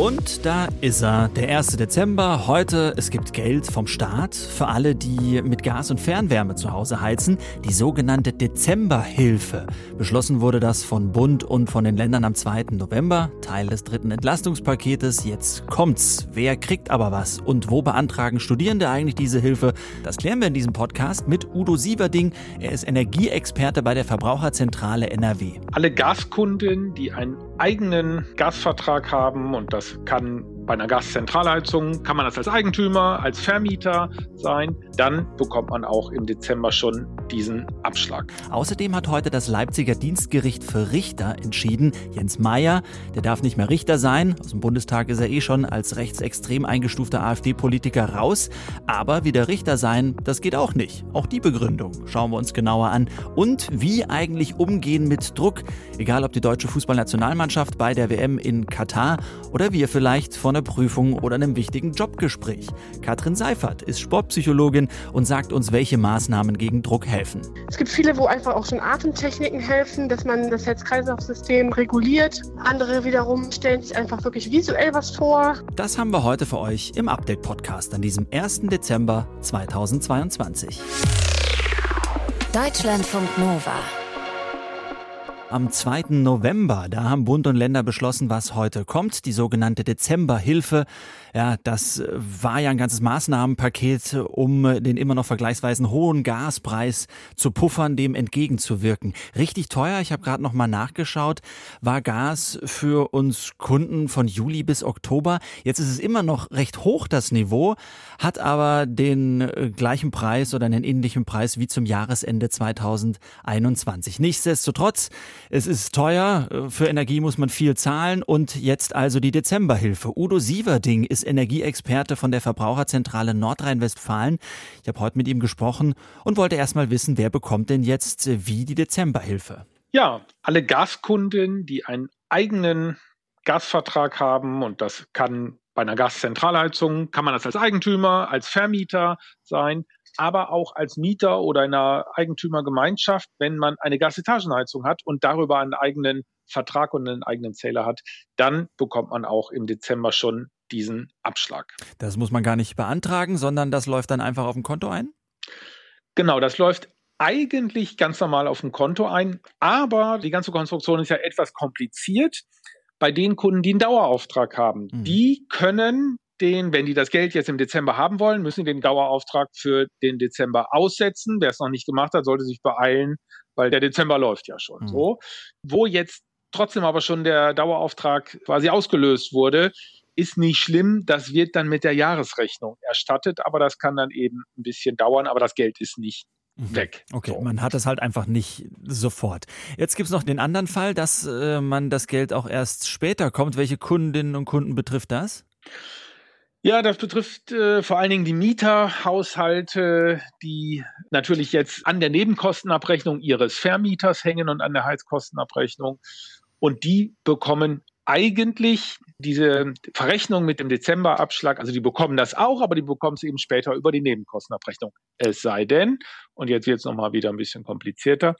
Und da ist er, der 1. Dezember. Heute, es gibt Geld vom Staat für alle, die mit Gas und Fernwärme zu Hause heizen. Die sogenannte Dezemberhilfe. Beschlossen wurde das von Bund und von den Ländern am 2. November. Teil des dritten Entlastungspaketes. Jetzt kommt's. Wer kriegt aber was? Und wo beantragen Studierende eigentlich diese Hilfe? Das klären wir in diesem Podcast mit Udo Sieverding. Er ist Energieexperte bei der Verbraucherzentrale NRW. Alle Gaskunden, die einen eigenen Gasvertrag haben und das kann bei einer Gaszentralheizung, kann man das als Eigentümer, als Vermieter sein, dann bekommt man auch im Dezember schon diesen Abschlag. Außerdem hat heute das Leipziger Dienstgericht für Richter entschieden. Jens Meyer, der darf nicht mehr Richter sein. Aus dem Bundestag ist er eh schon als rechtsextrem eingestufter AfD-Politiker raus. Aber wieder Richter sein, das geht auch nicht. Auch die Begründung schauen wir uns genauer an. Und wie eigentlich umgehen mit Druck, egal ob die deutsche Fußballnationalmannschaft bei der WM in Katar oder wir vielleicht vor einer Prüfung oder einem wichtigen Jobgespräch. Katrin Seifert ist Sportpsychologin und sagt uns, welche Maßnahmen gegen Druck helfen. Es gibt viele, wo einfach auch schon Atemtechniken helfen, dass man das Herz-Kreislauf-System reguliert. Andere wiederum stellen sich einfach wirklich visuell was vor. Das haben wir heute für euch im Update-Podcast an diesem 1. Dezember 2022. Deutschlandfunk Nova. Am 2. November, da haben Bund und Länder beschlossen, was heute kommt, die sogenannte Dezemberhilfe. Ja, das war ja ein ganzes Maßnahmenpaket, um den immer noch vergleichsweise hohen Gaspreis zu puffern, dem entgegenzuwirken. Richtig teuer, ich habe gerade noch mal nachgeschaut, war Gas für uns Kunden von Juli bis Oktober. Jetzt ist es immer noch recht hoch, das Niveau, hat aber den äh, gleichen Preis oder einen ähnlichen Preis wie zum Jahresende 2021. Nichtsdestotrotz, es ist teuer, für Energie muss man viel zahlen und jetzt also die Dezemberhilfe. Udo Sieverding ist Energieexperte von der Verbraucherzentrale Nordrhein-Westfalen. Ich habe heute mit ihm gesprochen und wollte erst mal wissen, wer bekommt denn jetzt wie die Dezemberhilfe? Ja, alle Gaskunden, die einen eigenen Gasvertrag haben und das kann bei einer Gaszentralheizung, kann man das als Eigentümer, als Vermieter sein, aber auch als Mieter oder in einer Eigentümergemeinschaft, wenn man eine Gasetagenheizung hat und darüber einen eigenen Vertrag und einen eigenen Zähler hat, dann bekommt man auch im Dezember schon diesen Abschlag. Das muss man gar nicht beantragen, sondern das läuft dann einfach auf dem Konto ein? Genau, das läuft eigentlich ganz normal auf dem Konto ein, aber die ganze Konstruktion ist ja etwas kompliziert. Bei den Kunden, die einen Dauerauftrag haben, mhm. die können den, wenn die das Geld jetzt im Dezember haben wollen, müssen den Dauerauftrag für den Dezember aussetzen. Wer es noch nicht gemacht hat, sollte sich beeilen, weil der Dezember läuft ja schon mhm. so. Wo jetzt trotzdem aber schon der Dauerauftrag quasi ausgelöst wurde, ist nicht schlimm. Das wird dann mit der Jahresrechnung erstattet, aber das kann dann eben ein bisschen dauern, aber das Geld ist nicht mhm. weg. Okay, so. man hat es halt einfach nicht sofort. Jetzt gibt es noch den anderen Fall, dass äh, man das Geld auch erst später kommt. Welche Kundinnen und Kunden betrifft das? Ja, das betrifft äh, vor allen Dingen die Mieterhaushalte, die natürlich jetzt an der Nebenkostenabrechnung ihres Vermieters hängen und an der Heizkostenabrechnung. Und die bekommen eigentlich diese Verrechnung mit dem Dezemberabschlag, also die bekommen das auch, aber die bekommen es eben später über die Nebenkostenabrechnung. Es sei denn, und jetzt wird es nochmal wieder ein bisschen komplizierter,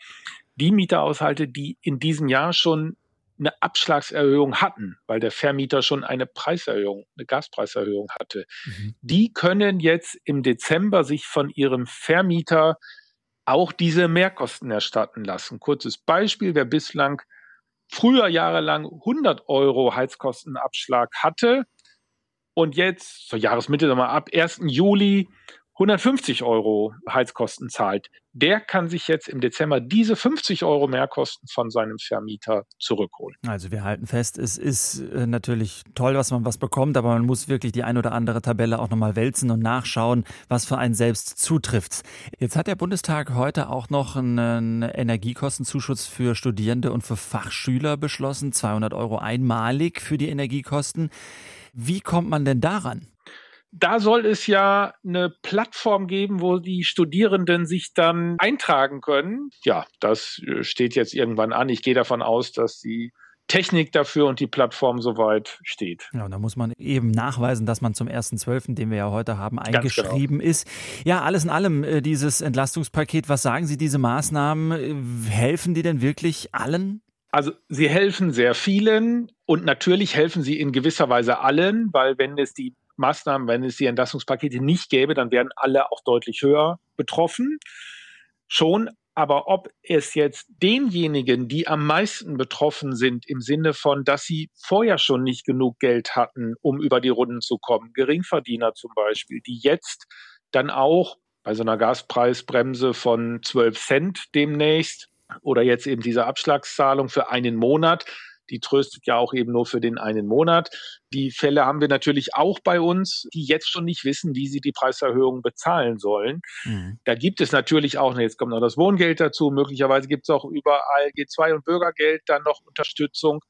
die Mieterhaushalte, die in diesem Jahr schon eine Abschlagserhöhung hatten, weil der Vermieter schon eine Preiserhöhung, eine Gaspreiserhöhung hatte. Mhm. Die können jetzt im Dezember sich von ihrem Vermieter auch diese Mehrkosten erstatten lassen. Kurzes Beispiel, wer bislang früher jahrelang 100 Euro Heizkostenabschlag hatte und jetzt zur Jahresmitte, wir ab 1. Juli 150 Euro Heizkosten zahlt, der kann sich jetzt im Dezember diese 50 Euro Mehrkosten von seinem Vermieter zurückholen. Also wir halten fest, es ist äh, natürlich toll, was man was bekommt, aber man muss wirklich die ein oder andere Tabelle auch nochmal wälzen und nachschauen, was für einen selbst zutrifft. Jetzt hat der Bundestag heute auch noch einen Energiekostenzuschuss für Studierende und für Fachschüler beschlossen, 200 Euro einmalig für die Energiekosten. Wie kommt man denn daran? Da soll es ja eine Plattform geben, wo die Studierenden sich dann eintragen können. Ja, das äh, steht jetzt irgendwann an. Ich gehe davon aus, dass die Technik dafür und die Plattform soweit steht. Ja, und da muss man eben nachweisen, dass man zum 1.12., den wir ja heute haben, eingeschrieben genau. ist. Ja, alles in allem, äh, dieses Entlastungspaket, was sagen Sie, diese Maßnahmen, helfen die denn wirklich allen? Also sie helfen sehr vielen und natürlich helfen sie in gewisser Weise allen, weil wenn es die Maßnahmen, wenn es die Entlastungspakete nicht gäbe, dann wären alle auch deutlich höher betroffen. Schon, aber ob es jetzt denjenigen, die am meisten betroffen sind, im Sinne von, dass sie vorher schon nicht genug Geld hatten, um über die Runden zu kommen, Geringverdiener zum Beispiel, die jetzt dann auch bei so einer Gaspreisbremse von 12 Cent demnächst oder jetzt eben diese Abschlagszahlung für einen Monat, die tröstet ja auch eben nur für den einen Monat. Die Fälle haben wir natürlich auch bei uns, die jetzt schon nicht wissen, wie sie die Preiserhöhung bezahlen sollen. Mhm. Da gibt es natürlich auch, jetzt kommt noch das Wohngeld dazu, möglicherweise gibt es auch überall G2 und Bürgergeld dann noch Unterstützung.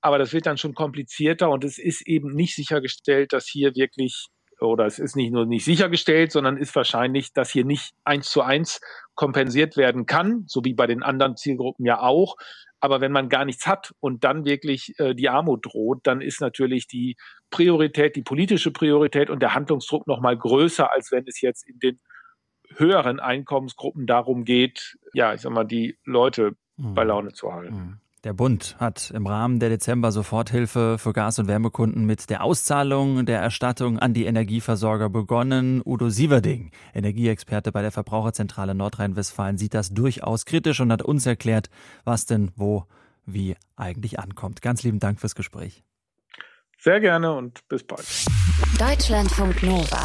Aber das wird dann schon komplizierter und es ist eben nicht sichergestellt, dass hier wirklich oder es ist nicht nur nicht sichergestellt, sondern ist wahrscheinlich, dass hier nicht eins zu eins kompensiert werden kann, so wie bei den anderen Zielgruppen ja auch. Aber wenn man gar nichts hat und dann wirklich äh, die Armut droht, dann ist natürlich die Priorität, die politische Priorität und der Handlungsdruck noch mal größer, als wenn es jetzt in den höheren Einkommensgruppen darum geht, ja, ich sag mal, die Leute mhm. bei Laune zu halten. Mhm. Der Bund hat im Rahmen der Dezember-Soforthilfe für Gas- und Wärmekunden mit der Auszahlung der Erstattung an die Energieversorger begonnen. Udo Sieverding, Energieexperte bei der Verbraucherzentrale Nordrhein-Westfalen, sieht das durchaus kritisch und hat uns erklärt, was denn wo wie eigentlich ankommt. Ganz lieben Dank fürs Gespräch. Sehr gerne und bis bald. Deutschlandfunk Nova.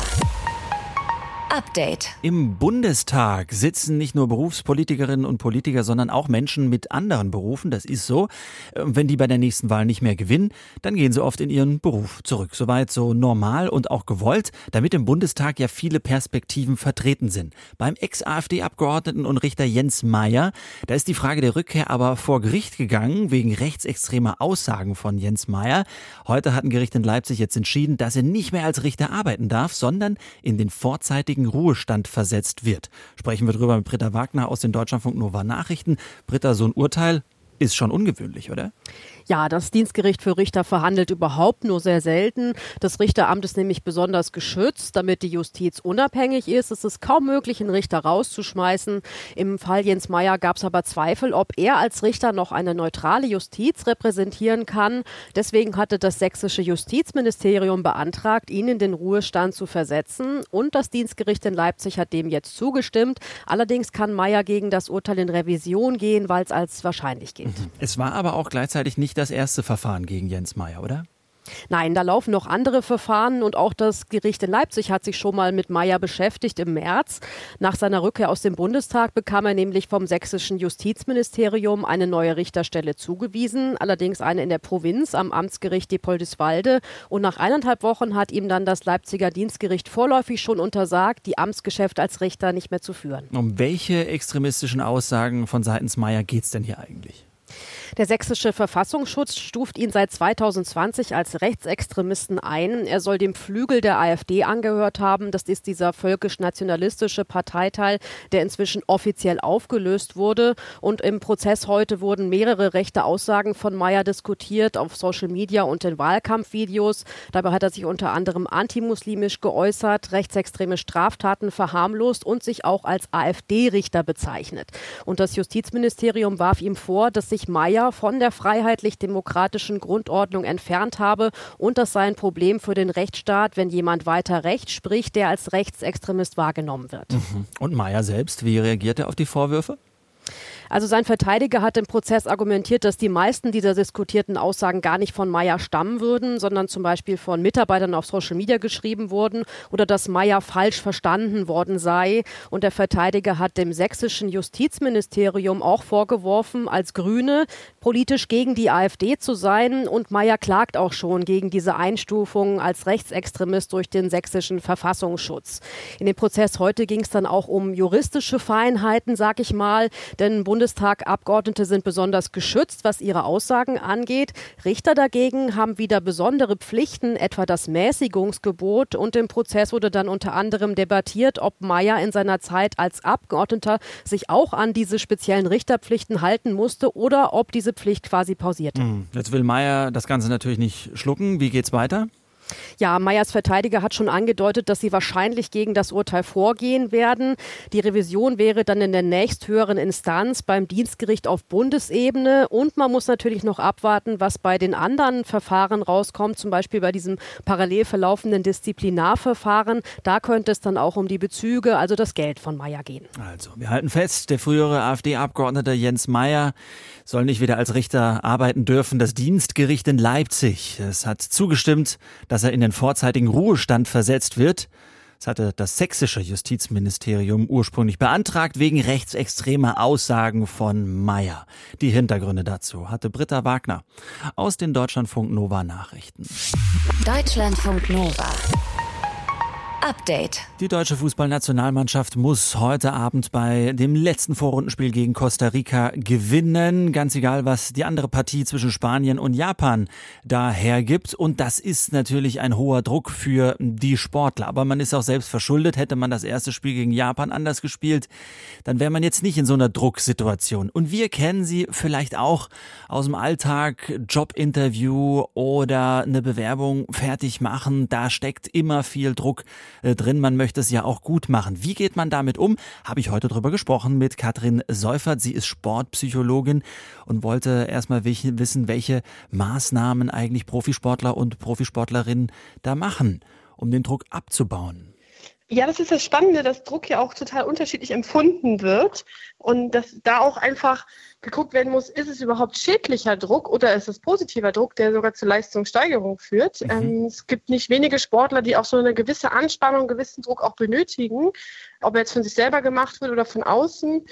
Update. Im Bundestag sitzen nicht nur Berufspolitikerinnen und Politiker, sondern auch Menschen mit anderen Berufen. Das ist so. Wenn die bei der nächsten Wahl nicht mehr gewinnen, dann gehen sie oft in ihren Beruf zurück. Soweit so normal und auch gewollt, damit im Bundestag ja viele Perspektiven vertreten sind. Beim Ex-AfD-Abgeordneten und Richter Jens Meyer, da ist die Frage der Rückkehr aber vor Gericht gegangen wegen rechtsextremer Aussagen von Jens Meyer. Heute hat ein Gericht in Leipzig jetzt entschieden, dass er nicht mehr als Richter arbeiten darf, sondern in den vorzeitigen vorzeitigen Ruhestand versetzt wird. Sprechen wir drüber mit Britta Wagner aus den Deutschlandfunk Nova Nachrichten. Britta, so ein Urteil ist schon ungewöhnlich, oder? Ja, das Dienstgericht für Richter verhandelt überhaupt nur sehr selten. Das Richteramt ist nämlich besonders geschützt, damit die Justiz unabhängig ist. Es ist kaum möglich, einen Richter rauszuschmeißen. Im Fall Jens Meyer gab es aber Zweifel, ob er als Richter noch eine neutrale Justiz repräsentieren kann. Deswegen hatte das sächsische Justizministerium beantragt, ihn in den Ruhestand zu versetzen. Und das Dienstgericht in Leipzig hat dem jetzt zugestimmt. Allerdings kann Meyer gegen das Urteil in Revision gehen, weil es als wahrscheinlich gilt. Es war aber auch gleichzeitig nicht das erste Verfahren gegen Jens Meyer, oder? Nein, da laufen noch andere Verfahren und auch das Gericht in Leipzig hat sich schon mal mit Meyer beschäftigt im März. Nach seiner Rückkehr aus dem Bundestag bekam er nämlich vom sächsischen Justizministerium eine neue Richterstelle zugewiesen, allerdings eine in der Provinz am Amtsgericht Diepoldiswalde. Und nach eineinhalb Wochen hat ihm dann das Leipziger Dienstgericht vorläufig schon untersagt, die Amtsgeschäfte als Richter nicht mehr zu führen. Um welche extremistischen Aussagen von seitens Meyer geht es denn hier eigentlich? Der sächsische Verfassungsschutz stuft ihn seit 2020 als Rechtsextremisten ein. Er soll dem Flügel der AfD angehört haben. Das ist dieser völkisch-nationalistische Parteiteil, der inzwischen offiziell aufgelöst wurde. Und im Prozess heute wurden mehrere rechte Aussagen von Meyer diskutiert auf Social Media und in Wahlkampfvideos. Dabei hat er sich unter anderem antimuslimisch geäußert, rechtsextreme Straftaten verharmlost und sich auch als AfD-Richter bezeichnet. Und das Justizministerium warf ihm vor, dass sich Meyer von der freiheitlich-demokratischen Grundordnung entfernt habe und das sei ein Problem für den Rechtsstaat, wenn jemand weiter Recht spricht, der als Rechtsextremist wahrgenommen wird. Mhm. Und Meyer selbst, wie reagiert er auf die Vorwürfe? Also sein Verteidiger hat im Prozess argumentiert, dass die meisten dieser diskutierten Aussagen gar nicht von Meyer stammen würden, sondern zum Beispiel von Mitarbeitern auf Social Media geschrieben wurden oder dass Meyer falsch verstanden worden sei. Und der Verteidiger hat dem sächsischen Justizministerium auch vorgeworfen, als Grüne politisch gegen die AfD zu sein. Und Meyer klagt auch schon gegen diese Einstufung als Rechtsextremist durch den sächsischen Verfassungsschutz. In dem Prozess heute ging es dann auch um juristische Feinheiten, sag ich mal. Denn Bundestagabgeordnete sind besonders geschützt, was ihre Aussagen angeht. Richter dagegen haben wieder besondere Pflichten, etwa das Mäßigungsgebot. Und im Prozess wurde dann unter anderem debattiert, ob Meyer in seiner Zeit als Abgeordneter sich auch an diese speziellen Richterpflichten halten musste oder ob diese Pflicht quasi pausierte. Hm, jetzt will Meyer das Ganze natürlich nicht schlucken. Wie geht's weiter? Ja, Meyers Verteidiger hat schon angedeutet, dass sie wahrscheinlich gegen das Urteil vorgehen werden. Die Revision wäre dann in der nächsthöheren Instanz beim Dienstgericht auf Bundesebene. Und man muss natürlich noch abwarten, was bei den anderen Verfahren rauskommt, zum Beispiel bei diesem parallel verlaufenden Disziplinarverfahren. Da könnte es dann auch um die Bezüge, also das Geld von Meyer gehen. Also, wir halten fest, der frühere AfD-Abgeordnete Jens Meyer soll nicht wieder als Richter arbeiten dürfen. Das Dienstgericht in Leipzig, es hat zugestimmt, dass dass er in den vorzeitigen Ruhestand versetzt wird. Das hatte das sächsische Justizministerium ursprünglich beantragt wegen rechtsextremer Aussagen von Meyer. Die Hintergründe dazu hatte Britta Wagner aus den Deutschlandfunk Nova Nachrichten. Deutschlandfunk Nova. Update. Die deutsche Fußballnationalmannschaft muss heute Abend bei dem letzten Vorrundenspiel gegen Costa Rica gewinnen. Ganz egal, was die andere Partie zwischen Spanien und Japan da hergibt. Und das ist natürlich ein hoher Druck für die Sportler. Aber man ist auch selbst verschuldet. Hätte man das erste Spiel gegen Japan anders gespielt, dann wäre man jetzt nicht in so einer Drucksituation. Und wir kennen sie vielleicht auch aus dem Alltag, Jobinterview oder eine Bewerbung fertig machen. Da steckt immer viel Druck äh, drin. Man möchte es ja auch gut machen. Wie geht man damit um? Habe ich heute drüber gesprochen mit Katrin Seufert. Sie ist Sportpsychologin und wollte erstmal wissen, welche Maßnahmen eigentlich Profisportler und Profisportlerinnen da machen, um den Druck abzubauen. Ja, das ist das Spannende, dass Druck ja auch total unterschiedlich empfunden wird und dass da auch einfach geguckt werden muss, ist es überhaupt schädlicher Druck oder ist es positiver Druck, der sogar zur Leistungssteigerung führt. Mhm. Ähm, es gibt nicht wenige Sportler, die auch so eine gewisse Anspannung, gewissen Druck auch benötigen, ob er jetzt von sich selber gemacht wird oder von außen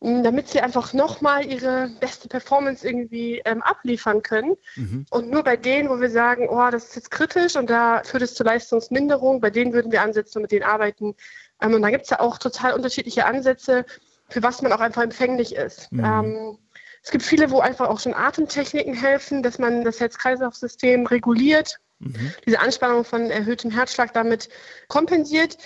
damit sie einfach nochmal ihre beste Performance irgendwie ähm, abliefern können. Mhm. Und nur bei denen, wo wir sagen, oh, das ist jetzt kritisch und da führt es zur Leistungsminderung, bei denen würden wir ansetzen und mit denen arbeiten. Ähm, und da gibt es ja auch total unterschiedliche Ansätze, für was man auch einfach empfänglich ist. Mhm. Ähm, es gibt viele, wo einfach auch schon Atemtechniken helfen, dass man das Herz-Kreislauf-System reguliert, mhm. diese Anspannung von erhöhtem Herzschlag damit kompensiert.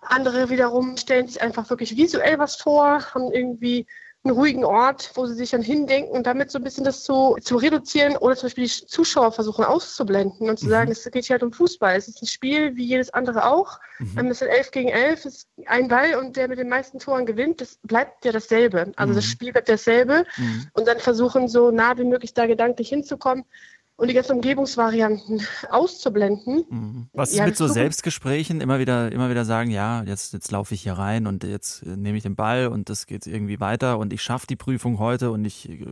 Andere wiederum stellen sich einfach wirklich visuell was vor, haben irgendwie einen ruhigen Ort, wo sie sich dann hindenken und damit so ein bisschen das zu, zu reduzieren oder zum Beispiel die Zuschauer versuchen auszublenden und zu mhm. sagen, es geht hier halt um Fußball. Es ist ein Spiel wie jedes andere auch. Mhm. Es sind elf gegen elf, es ist ein Ball und der mit den meisten Toren gewinnt. Das bleibt ja dasselbe. Also mhm. das Spiel bleibt dasselbe. Mhm. Und dann versuchen so nah wie möglich da gedanklich hinzukommen und die ganzen Umgebungsvarianten auszublenden. Mhm. Was ist mit so Selbstgesprächen immer wieder, immer wieder sagen, ja, jetzt, jetzt laufe ich hier rein und jetzt äh, nehme ich den Ball und das geht irgendwie weiter und ich schaffe die Prüfung heute und ich, äh,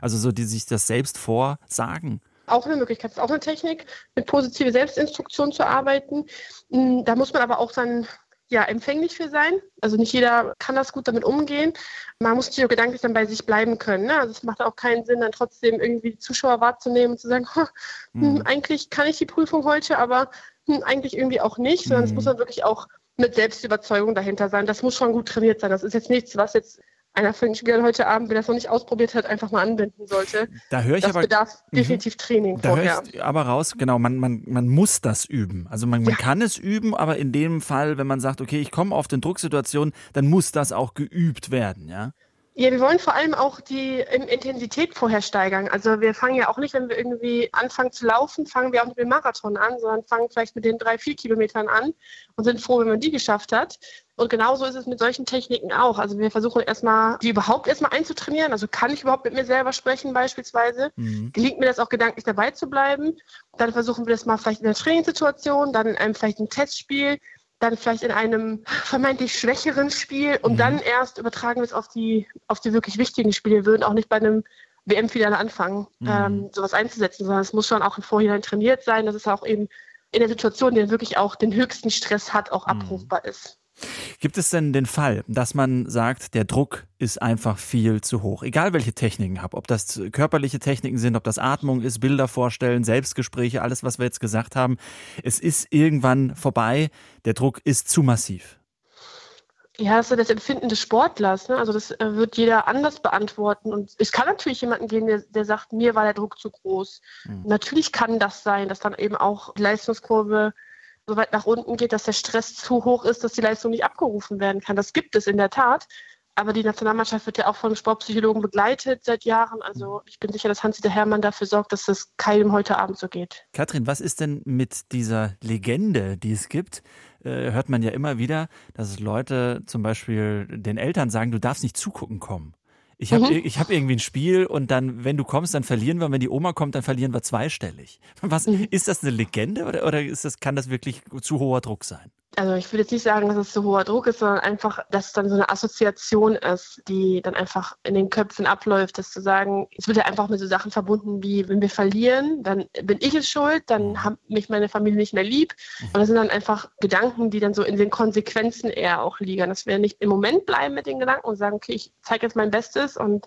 also so die sich das selbst vorsagen. Auch eine Möglichkeit, ist auch eine Technik, mit positive Selbstinstruktion zu arbeiten. Hm, da muss man aber auch dann ja, empfänglich für sein. Also nicht jeder kann das gut damit umgehen. Man muss natürlich auch gedanklich dann bei sich bleiben können. Ne? Also es macht auch keinen Sinn, dann trotzdem irgendwie die Zuschauer wahrzunehmen und zu sagen, hm, eigentlich kann ich die Prüfung heute, aber hm, eigentlich irgendwie auch nicht, sondern es mhm. muss dann wirklich auch mit Selbstüberzeugung dahinter sein. Das muss schon gut trainiert sein. Das ist jetzt nichts, was jetzt einer von den Spielern heute Abend, wenn er es noch nicht ausprobiert hat, einfach mal anbinden sollte. Da höre ich das aber bedarf mhm. definitiv Training da vorher. Höre ich aber raus, genau, man, man, man muss das üben. Also man, man ja. kann es üben, aber in dem Fall, wenn man sagt, okay, ich komme auf den Drucksituationen, dann muss das auch geübt werden, ja? Ja, wir wollen vor allem auch die Intensität vorher steigern. Also wir fangen ja auch nicht, wenn wir irgendwie anfangen zu laufen, fangen wir auch nicht mit dem Marathon an, sondern fangen vielleicht mit den drei, vier Kilometern an und sind froh, wenn man die geschafft hat. Und genauso ist es mit solchen Techniken auch. Also wir versuchen erstmal, die überhaupt erstmal einzutrainieren. Also kann ich überhaupt mit mir selber sprechen beispielsweise? Mhm. Gelingt mir das auch gedanklich dabei zu bleiben? Dann versuchen wir das mal vielleicht in einer Trainingssituation, dann in einem vielleicht ein Testspiel, dann vielleicht in einem vermeintlich schwächeren Spiel und mhm. dann erst übertragen wir es auf die, auf die wirklich wichtigen Spiele. Wir würden auch nicht bei einem WM-Finale anfangen, mhm. ähm, sowas einzusetzen, sondern es muss schon auch im Vorhinein trainiert sein, dass es auch eben in der Situation, die wirklich auch den höchsten Stress hat, auch mhm. abrufbar ist. Gibt es denn den Fall, dass man sagt, der Druck ist einfach viel zu hoch? Egal welche Techniken habe, ob das körperliche Techniken sind, ob das Atmung ist, Bilder vorstellen, Selbstgespräche, alles, was wir jetzt gesagt haben. Es ist irgendwann vorbei. Der Druck ist zu massiv. Ja, das ist das Empfinden des Sportlers. Ne? Also das äh, wird jeder anders beantworten. Und es kann natürlich jemanden geben, der, der sagt, mir war der Druck zu groß. Mhm. Natürlich kann das sein, dass dann eben auch die Leistungskurve so weit nach unten geht, dass der Stress zu hoch ist, dass die Leistung nicht abgerufen werden kann. Das gibt es in der Tat. Aber die Nationalmannschaft wird ja auch von Sportpsychologen begleitet seit Jahren. Also ich bin sicher, dass Hans-Dieter Hermann dafür sorgt, dass das keinem heute Abend so geht. Katrin, was ist denn mit dieser Legende, die es gibt? Äh, hört man ja immer wieder, dass Leute zum Beispiel den Eltern sagen, du darfst nicht zugucken kommen. Ich habe mhm. hab irgendwie ein Spiel und dann, wenn du kommst, dann verlieren wir. Und wenn die Oma kommt, dann verlieren wir zweistellig. Was, mhm. Ist das eine Legende oder, oder ist das, kann das wirklich zu hoher Druck sein? Also ich würde jetzt nicht sagen, dass es so hoher Druck ist, sondern einfach, dass es dann so eine Assoziation ist, die dann einfach in den Köpfen abläuft, dass zu sagen, es wird ja einfach mit so Sachen verbunden wie, wenn wir verlieren, dann bin ich es schuld, dann mhm. hat mich meine Familie nicht mehr lieb. Mhm. Und das sind dann einfach Gedanken, die dann so in den Konsequenzen eher auch liegen. Dass wir nicht im Moment bleiben mit den Gedanken und sagen, okay, ich zeige jetzt mein Bestes und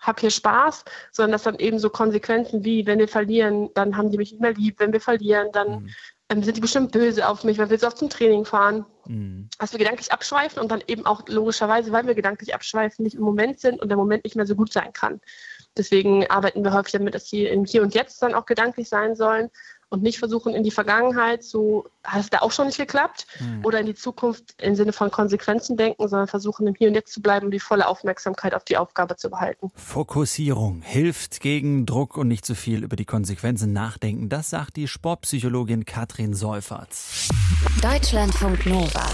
habe hier Spaß, sondern dass dann eben so Konsequenzen wie, wenn wir verlieren, dann haben die mich nicht mehr lieb, wenn wir verlieren, dann mhm ähm, sind die bestimmt böse auf mich, weil wir so oft zum Training fahren. Mhm. Dass wir gedanklich abschweifen und dann eben auch logischerweise, weil wir gedanklich abschweifen, nicht im Moment sind und der Moment nicht mehr so gut sein kann. Deswegen arbeiten wir häufig damit, dass die im Hier und Jetzt dann auch gedanklich sein sollen und nicht versuchen, in die Vergangenheit zu, hat es da auch schon nicht geklappt, mhm. oder in die Zukunft im Sinne von Konsequenzen denken, sondern versuchen, im Hier und Jetzt zu bleiben und die volle Aufmerksamkeit auf die Aufgabe zu behalten. Fokussierung hilft gegen Druck und nicht zu viel über die Konsequenzen nachdenken. Das sagt die Sportpsychologin Katrin Seuferts. Deutschlandfunk Nova.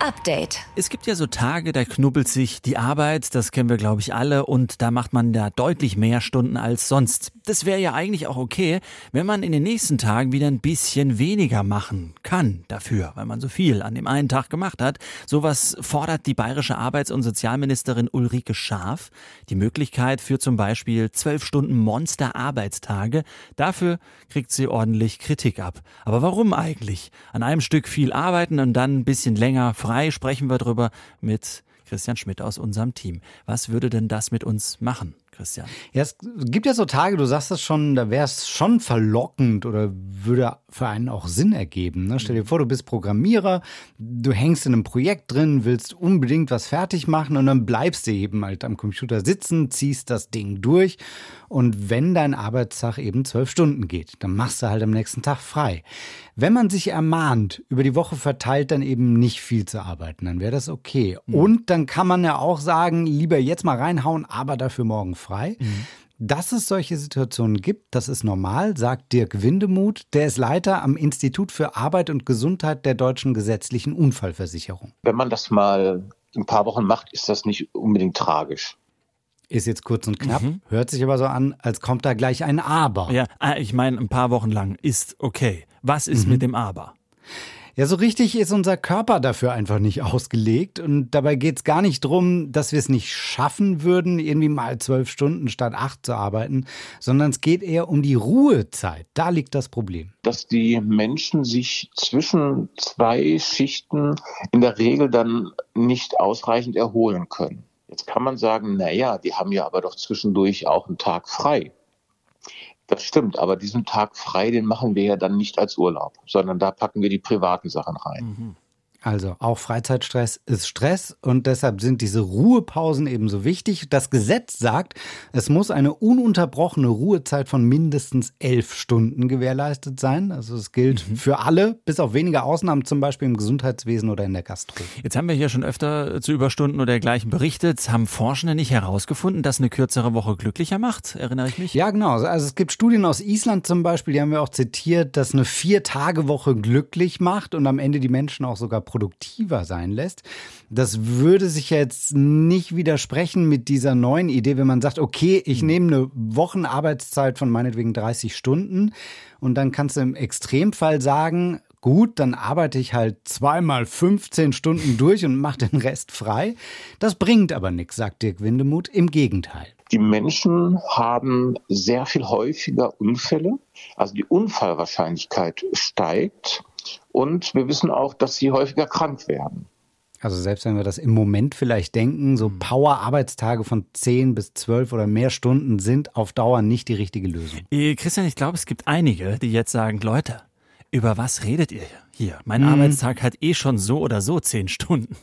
Update. Es gibt ja so Tage, da knubbelt sich die Arbeit, das kennen wir glaube ich alle, und da macht man da deutlich mehr Stunden als sonst. Das wäre ja eigentlich auch okay, wenn man in den nächsten Tagen wieder ein bisschen weniger machen kann dafür, weil man so viel an dem einen Tag gemacht hat. Sowas fordert die bayerische Arbeits- und Sozialministerin Ulrike Scharf. Die Möglichkeit für zum Beispiel zwölf Stunden Monster-Arbeitstage. Dafür kriegt sie ordentlich Kritik ab. Aber warum eigentlich? An einem Stück viel arbeiten und dann ein bisschen länger frei frei sprechen wir darüber mit Christian Schmidt aus unserem Team. Was würde denn das mit uns machen? Christian? Ja, es gibt ja so Tage, du sagst das schon, da wäre es schon verlockend oder würde für einen auch Sinn ergeben. Ne? Stell dir vor, du bist Programmierer, du hängst in einem Projekt drin, willst unbedingt was fertig machen und dann bleibst du eben halt am Computer sitzen, ziehst das Ding durch und wenn dein Arbeitstag eben zwölf Stunden geht, dann machst du halt am nächsten Tag frei. Wenn man sich ermahnt, über die Woche verteilt dann eben nicht viel zu arbeiten, dann wäre das okay. Mhm. Und dann kann man ja auch sagen, lieber jetzt mal reinhauen, aber dafür morgen frei. Mhm. Dass es solche Situationen gibt, das ist normal, sagt Dirk Windemuth. Der ist Leiter am Institut für Arbeit und Gesundheit der deutschen gesetzlichen Unfallversicherung. Wenn man das mal ein paar Wochen macht, ist das nicht unbedingt tragisch. Ist jetzt kurz und knapp, mhm. hört sich aber so an, als kommt da gleich ein Aber. Ja, ah, ich meine, ein paar Wochen lang ist okay. Was ist mhm. mit dem Aber? Ja, so richtig ist unser Körper dafür einfach nicht ausgelegt. Und dabei geht es gar nicht darum, dass wir es nicht schaffen würden, irgendwie mal zwölf Stunden statt acht zu arbeiten, sondern es geht eher um die Ruhezeit. Da liegt das Problem. Dass die Menschen sich zwischen zwei Schichten in der Regel dann nicht ausreichend erholen können. Jetzt kann man sagen, naja, die haben ja aber doch zwischendurch auch einen Tag frei. Das stimmt, aber diesen Tag frei, den machen wir ja dann nicht als Urlaub, sondern da packen wir die privaten Sachen rein. Mhm. Also auch Freizeitstress ist Stress und deshalb sind diese Ruhepausen ebenso wichtig. Das Gesetz sagt, es muss eine ununterbrochene Ruhezeit von mindestens elf Stunden gewährleistet sein. Also es gilt mhm. für alle, bis auf wenige Ausnahmen, zum Beispiel im Gesundheitswesen oder in der Gastro. Jetzt haben wir hier schon öfter zu Überstunden oder dergleichen berichtet. Haben Forschende nicht herausgefunden, dass eine kürzere Woche glücklicher macht? Erinnere ich mich? Ja, genau. Also es gibt Studien aus Island zum Beispiel, die haben wir auch zitiert, dass eine Vier-Tage-Woche glücklich macht und am Ende die Menschen auch sogar produktiver sein lässt. Das würde sich jetzt nicht widersprechen mit dieser neuen Idee, wenn man sagt, okay, ich hm. nehme eine Wochenarbeitszeit von meinetwegen 30 Stunden und dann kannst du im Extremfall sagen, gut, dann arbeite ich halt zweimal 15 Stunden durch und mache den Rest frei. Das bringt aber nichts, sagt Dirk Windemuth. Im Gegenteil. Die Menschen haben sehr viel häufiger Unfälle. Also die Unfallwahrscheinlichkeit steigt. Und wir wissen auch, dass sie häufiger krank werden. Also selbst wenn wir das im Moment vielleicht denken, so hm. Power-Arbeitstage von 10 bis 12 oder mehr Stunden sind auf Dauer nicht die richtige Lösung. Äh, Christian, ich glaube, es gibt einige, die jetzt sagen, Leute, über was redet ihr hier? Mein mhm. Arbeitstag hat eh schon so oder so 10 Stunden.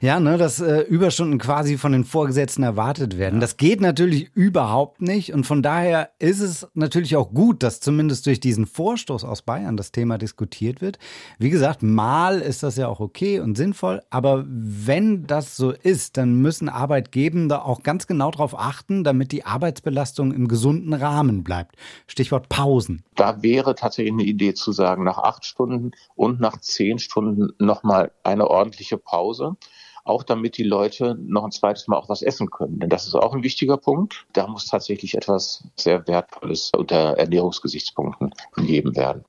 Ja, ne, dass äh, Überstunden quasi von den Vorgesetzten erwartet werden. Das geht natürlich überhaupt nicht. Und von daher ist es natürlich auch gut, dass zumindest durch diesen Vorstoß aus Bayern das Thema diskutiert wird. Wie gesagt, mal ist das ja auch okay und sinnvoll. Aber wenn das so ist, dann müssen Arbeitgebende auch ganz genau darauf achten, damit die Arbeitsbelastung im gesunden Rahmen bleibt. Stichwort Pausen. Da wäre tatsächlich eine Idee zu sagen, nach acht Stunden und nach zehn Stunden nochmal eine ordentliche Pause auch damit die Leute noch ein zweites Mal auch was essen können. Denn das ist auch ein wichtiger Punkt. Da muss tatsächlich etwas sehr Wertvolles unter Ernährungsgesichtspunkten gegeben werden.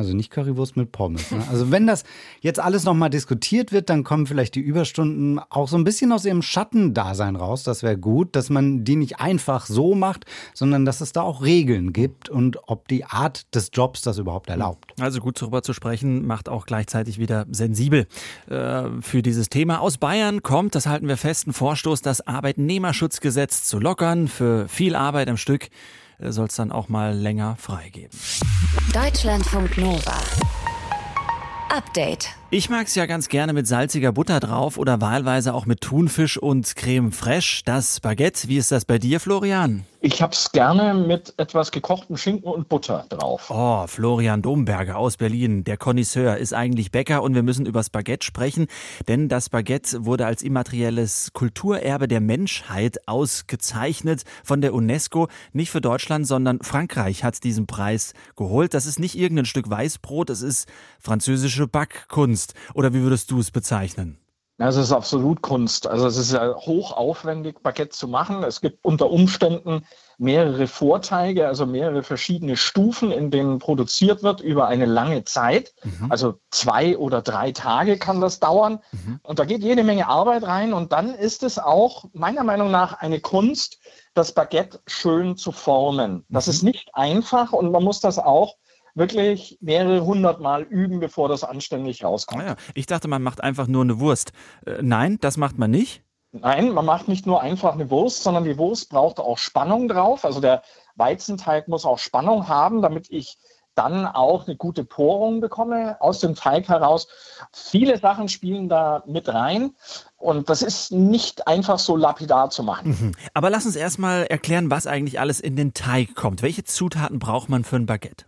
Also nicht Currywurst mit Pommes. Ne? Also wenn das jetzt alles nochmal diskutiert wird, dann kommen vielleicht die Überstunden auch so ein bisschen aus ihrem Schattendasein raus. Das wäre gut, dass man die nicht einfach so macht, sondern dass es da auch Regeln gibt und ob die Art des Jobs das überhaupt erlaubt. Also gut darüber zu sprechen, macht auch gleichzeitig wieder sensibel äh, für dieses Thema. Aus Bayern kommt, das halten wir fest, ein Vorstoß, das Arbeitnehmerschutzgesetz zu lockern für viel Arbeit am Stück soll es dann auch mal länger freigeben. Deutschlandfunk Nova. Update. Ich mag es ja ganz gerne mit salziger Butter drauf oder wahlweise auch mit Thunfisch und Creme fraiche. Das Baguette, wie ist das bei dir, Florian? Ich hab's gerne mit etwas gekochtem Schinken und Butter drauf. Oh, Florian Domberger aus Berlin, der Connoisseur, ist eigentlich Bäcker und wir müssen über das Baguette sprechen, denn das Baguette wurde als immaterielles Kulturerbe der Menschheit ausgezeichnet von der UNESCO. Nicht für Deutschland, sondern Frankreich hat diesen Preis geholt. Das ist nicht irgendein Stück Weißbrot, es ist französische Backkunst. Kunst oder wie würdest du es bezeichnen? Es ist absolut Kunst. Also es ist ja hochaufwendig, Baguette zu machen. Es gibt unter Umständen mehrere Vorteige, also mehrere verschiedene Stufen, in denen produziert wird über eine lange Zeit. Mhm. Also zwei oder drei Tage kann das dauern. Mhm. Und da geht jede Menge Arbeit rein. Und dann ist es auch meiner Meinung nach eine Kunst, das Baguette schön zu formen. Das mhm. ist nicht einfach und man muss das auch wirklich mehrere hundert Mal üben, bevor das anständig rauskommt. Ah ja. Ich dachte, man macht einfach nur eine Wurst. Äh, nein, das macht man nicht. Nein, man macht nicht nur einfach eine Wurst, sondern die Wurst braucht auch Spannung drauf. Also der Weizenteig muss auch Spannung haben, damit ich dann auch eine gute Porung bekomme aus dem Teig heraus. Viele Sachen spielen da mit rein und das ist nicht einfach so lapidar zu machen. Mhm. Aber lass uns erstmal erklären, was eigentlich alles in den Teig kommt. Welche Zutaten braucht man für ein Baguette?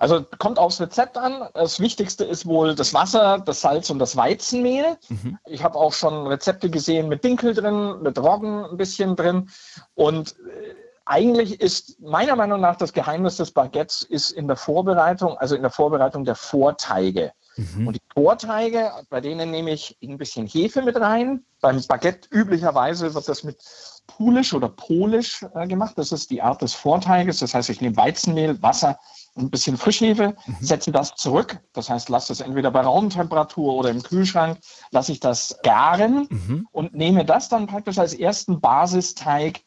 Also kommt aufs Rezept an. Das Wichtigste ist wohl das Wasser, das Salz und das Weizenmehl. Mhm. Ich habe auch schon Rezepte gesehen mit Dinkel drin, mit Roggen ein bisschen drin. Und äh, eigentlich ist meiner Meinung nach das Geheimnis des Baguettes ist in der Vorbereitung, also in der Vorbereitung der Vorteige. Mhm. Und die Vorteige, bei denen nehme ich ein bisschen Hefe mit rein. Beim Baguette üblicherweise wird das mit Pulisch oder Polisch äh, gemacht. Das ist die Art des Vorteiges. Das heißt, ich nehme Weizenmehl, Wasser, ein bisschen Frischhefe, mhm. setze das zurück. Das heißt, lasse es entweder bei Raumtemperatur oder im Kühlschrank, lasse ich das garen mhm. und nehme das dann praktisch als ersten Basisteig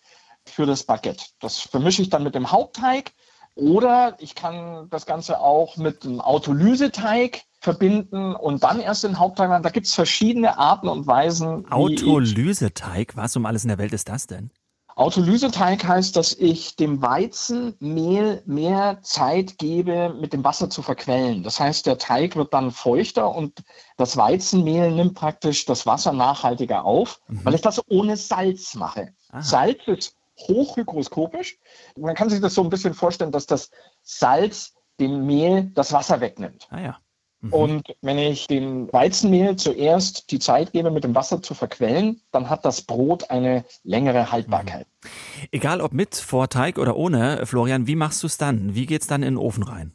für das Baguette. Das vermische ich dann mit dem Hauptteig oder ich kann das Ganze auch mit einem Autolyseteig verbinden und dann erst den Hauptteig machen. Da gibt es verschiedene Arten und Weisen. Autolyseteig? Was um alles in der Welt ist das denn? Autolyseteig heißt, dass ich dem Weizenmehl mehr Zeit gebe, mit dem Wasser zu verquellen. Das heißt, der Teig wird dann feuchter und das Weizenmehl nimmt praktisch das Wasser nachhaltiger auf, mhm. weil ich das ohne Salz mache. Aha. Salz ist hochhygroskopisch. Man kann sich das so ein bisschen vorstellen, dass das Salz dem Mehl das Wasser wegnimmt. Ah ja. Mhm. Und wenn ich dem Weizenmehl zuerst die Zeit gebe, mit dem Wasser zu verquellen, dann hat das Brot eine längere Haltbarkeit. Mhm. Egal ob mit Vorteig oder ohne, Florian, wie machst du es dann? Wie geht es dann in den Ofen rein?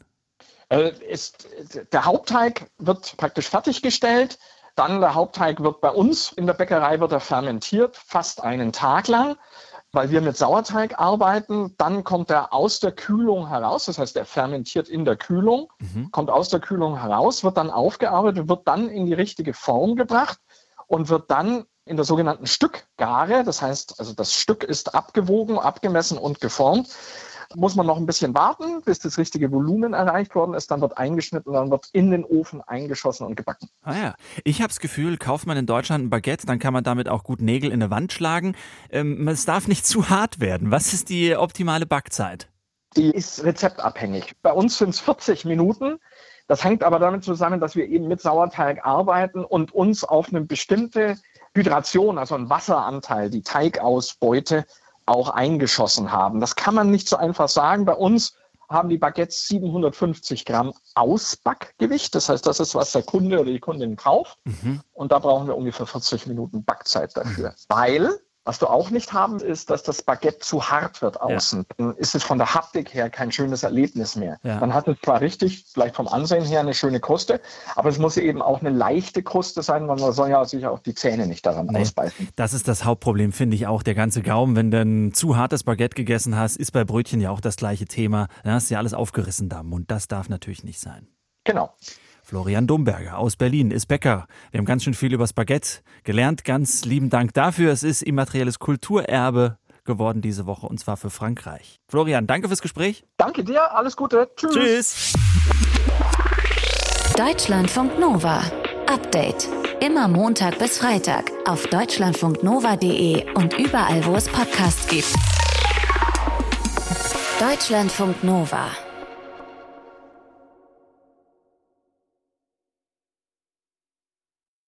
Äh, ist, der Hauptteig wird praktisch fertiggestellt. Dann der Hauptteig wird bei uns in der Bäckerei wird er fermentiert, fast einen Tag lang weil wir mit Sauerteig arbeiten. Dann kommt er aus der Kühlung heraus, das heißt, er fermentiert in der Kühlung, mhm. kommt aus der Kühlung heraus, wird dann aufgearbeitet, wird dann in die richtige Form gebracht und wird dann in der sogenannten Stückgare, das heißt, also das Stück ist abgewogen, abgemessen und geformt, muss man noch ein bisschen warten, bis das richtige Volumen erreicht worden ist. Dann wird eingeschnitten, dann wird in den Ofen eingeschossen und gebacken. Ah ja, ich habe das Gefühl, kauft man in Deutschland ein Baguette, dann kann man damit auch gut Nägel in eine Wand schlagen. Ähm, es darf nicht zu hart werden. Was ist die optimale Backzeit? Die ist rezeptabhängig. Bei uns sind es 40 Minuten. Das hängt aber damit zusammen, dass wir eben mit Sauerteig arbeiten und uns auf eine bestimmte Hydration, also ein Wasseranteil, die Teigausbeute auch eingeschossen haben. Das kann man nicht so einfach sagen. Bei uns haben die Baguettes 750 Gramm Ausbackgewicht. Das heißt, das ist, was der Kunde oder die Kundin braucht. Mhm. Und da brauchen wir ungefähr 40 Minuten Backzeit dafür. Mhm. Weil was du auch nicht haben, ist, dass das Baguette zu hart wird außen. Ja. Dann ist es von der Haptik her kein schönes Erlebnis mehr. Ja. Man hat es zwar richtig, vielleicht vom Ansehen her eine schöne Kruste, aber es muss eben auch eine leichte Kruste sein, weil man soll ja sicher auch die Zähne nicht daran nee. ausbeißen. Das ist das Hauptproblem, finde ich auch. Der ganze Gaumen, wenn du ein zu hartes Baguette gegessen hast, ist bei Brötchen ja auch das gleiche Thema. Dann hast du ja alles aufgerissen da im Mund. Das darf natürlich nicht sein. Genau. Florian Domberger aus Berlin ist Bäcker. Wir haben ganz schön viel über Spaghetti gelernt. Ganz lieben Dank dafür. Es ist immaterielles Kulturerbe geworden diese Woche und zwar für Frankreich. Florian, danke fürs Gespräch. Danke dir, alles Gute. Tschüss. Tschüss. Deutschlandfunk Nova. Update. Immer Montag bis Freitag auf deutschlandfunknova.de und überall, wo es Podcasts gibt. Deutschlandfunk Nova.